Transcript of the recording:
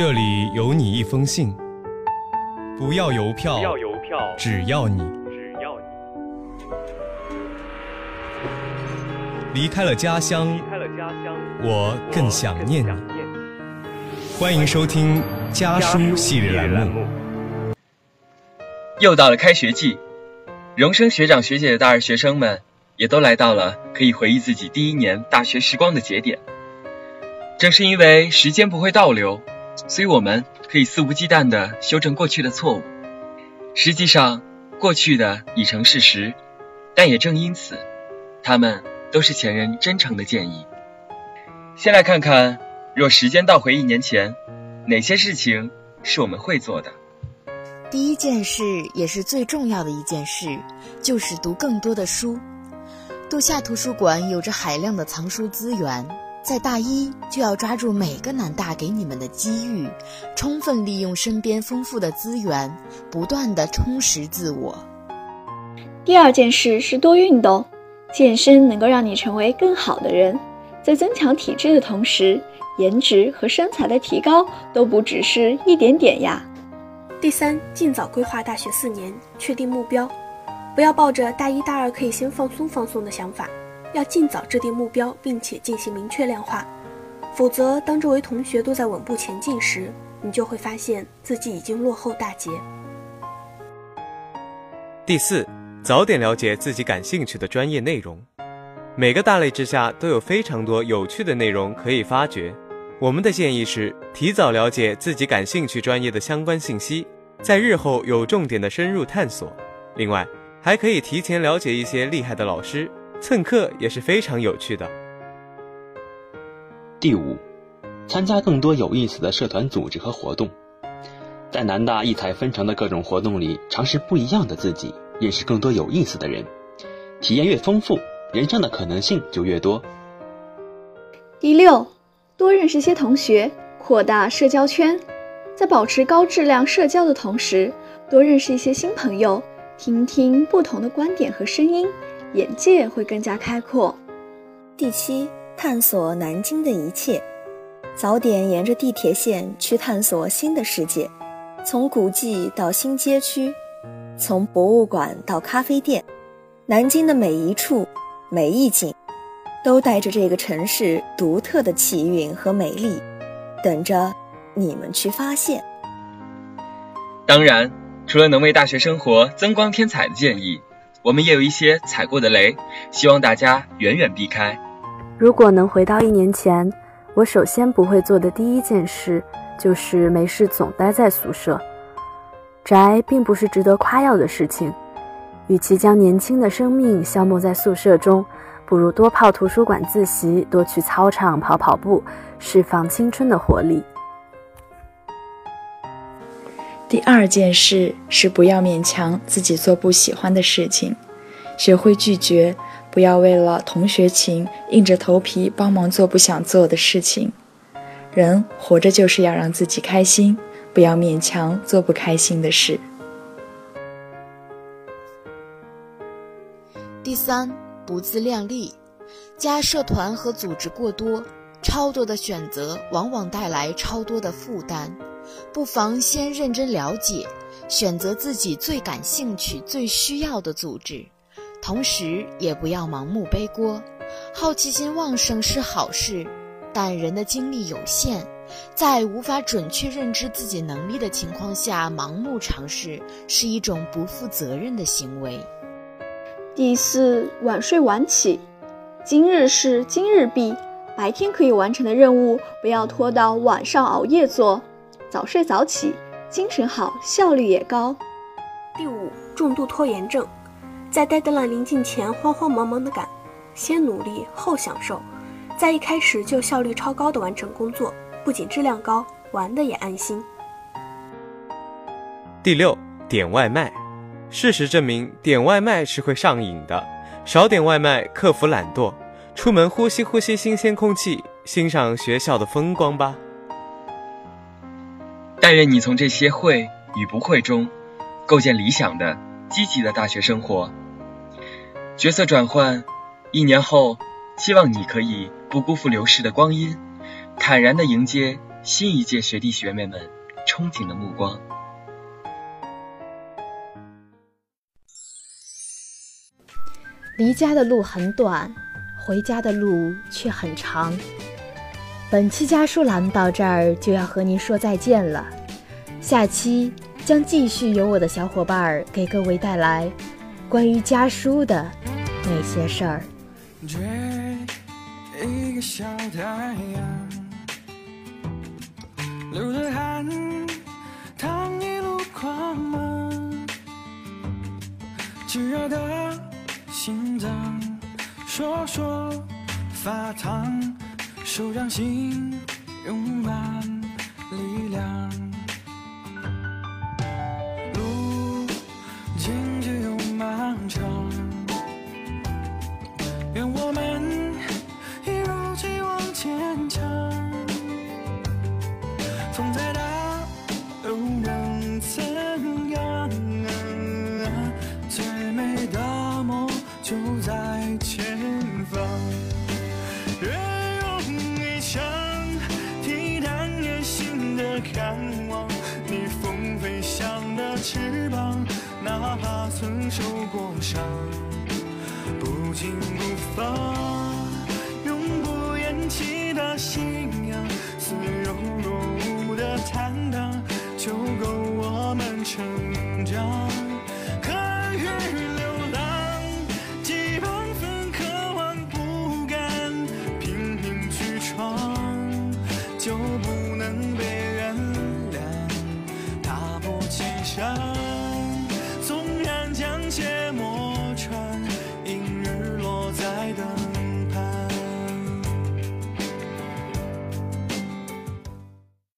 这里有你一封信，不要邮票，不要邮票，只要你只要你离开了家乡离，开了家乡，我更想念你。欢迎收听家家书系列栏。目，又到了开学季，荣升学长学姐的大二学生们也都来到了可以回忆自己第一年大学时光的节点。正是因为时间不会倒流，所以我们可以肆无忌惮地修正过去的错误。实际上，过去的已成事实，但也正因此，他们都是前人真诚的建议。先来看看，若时间倒回一年前，哪些事情是我们会做的？第一件事，也是最重要的一件事，就是读更多的书。杜夏图书馆有着海量的藏书资源，在大一就要抓住每个南大给你们的机遇，充分利用身边丰富的资源，不断的充实自我。第二件事是多运动，健身能够让你成为更好的人，在增强体质的同时，颜值和身材的提高都不只是一点点呀。第三，尽早规划大学四年，确定目标，不要抱着大一大二可以先放松放松的想法，要尽早制定目标，并且进行明确量化。否则，当周围同学都在稳步前进时，你就会发现自己已经落后大截。第四，早点了解自己感兴趣的专业内容。每个大类之下都有非常多有趣的内容可以发掘。我们的建议是，提早了解自己感兴趣专业的相关信息，在日后有重点的深入探索。另外，还可以提前了解一些厉害的老师，蹭课也是非常有趣的。第五，参加更多有意思的社团组织和活动，在南大异彩纷呈的各种活动里，尝试不一样的自己，认识更多有意思的人，体验越丰富，人生的可能性就越多。第六，多认识些同学，扩大社交圈，在保持高质量社交的同时，多认识一些新朋友，听听不同的观点和声音，眼界会更加开阔。第七，探索南京的一切，早点沿着地铁线去探索新的世界，从古迹到新街区，从博物馆到咖啡店，南京的每一处、每一景，都带着这个城市独特的气韵和美丽，等着你们去发现。当然，除了能为大学生活增光添彩的建议，我们也有一些踩过的雷，希望大家远远避开。如果能回到一年前，我首先不会做的第一件事就是没事总待在宿舍。宅并不是值得夸耀的事情，与其将年轻的生命消磨在宿舍中，不如多泡图书馆自习，多去操场跑跑步，释放青春的活力。第二件事是不要勉强自己做不喜欢的事情，学会拒绝，不要为了同学情硬着头皮帮忙做不想做的事情。人活着就是要让自己开心，不要勉强做不开心的事。第三，不自量力，加社团和组织过多，超多的选择往往带来超多的负担。不妨先认真了解，选择自己最感兴趣、最需要的组织，同时也不要盲目背锅。好奇心旺盛是好事，但人的精力有限，在无法准确认知自己能力的情况下盲目尝试，是一种不负责任的行为。第四，晚睡晚起，今日事今日毕，白天可以完成的任务不要拖到晚上熬夜做。早睡早起，精神好，效率也高。第五，重度拖延症，在 deadline 临近前慌慌忙忙的赶，先努力后享受，在一开始就效率超高的完成工作，不仅质量高，玩的也安心。第六，点外卖。事实证明，点外卖是会上瘾的。少点外卖，克服懒惰，出门呼吸呼吸新鲜空气，欣赏学校的风光吧。但愿你从这些会与不会中，构建理想的、积极的大学生活。角色转换，一年后，希望你可以不辜负流逝的光阴，坦然地迎接新一届学弟学妹们憧憬的目光。离家的路很短，回家的路却很长。本期家书栏目到这儿就要和您说再见了，下期将继续由我的小伙伴儿给各位带来关于家书的那些事儿。追一个小太阳，流着汗，淌一路狂芒，炙热的心脏，说说发烫，手掌心涌满力量，愿我们一如既往坚强，风再大又能怎样？最美的梦就在前方。越用一枪，替代野心的渴望，逆风飞翔的翅膀，哪怕曾受过伤。不惊不慌，永不言弃的信仰，似有若无的坦荡，就够我们成长。敢于流浪，几万分渴望，不敢拼命去闯，就不能被原谅。踏步青山，纵然将怯。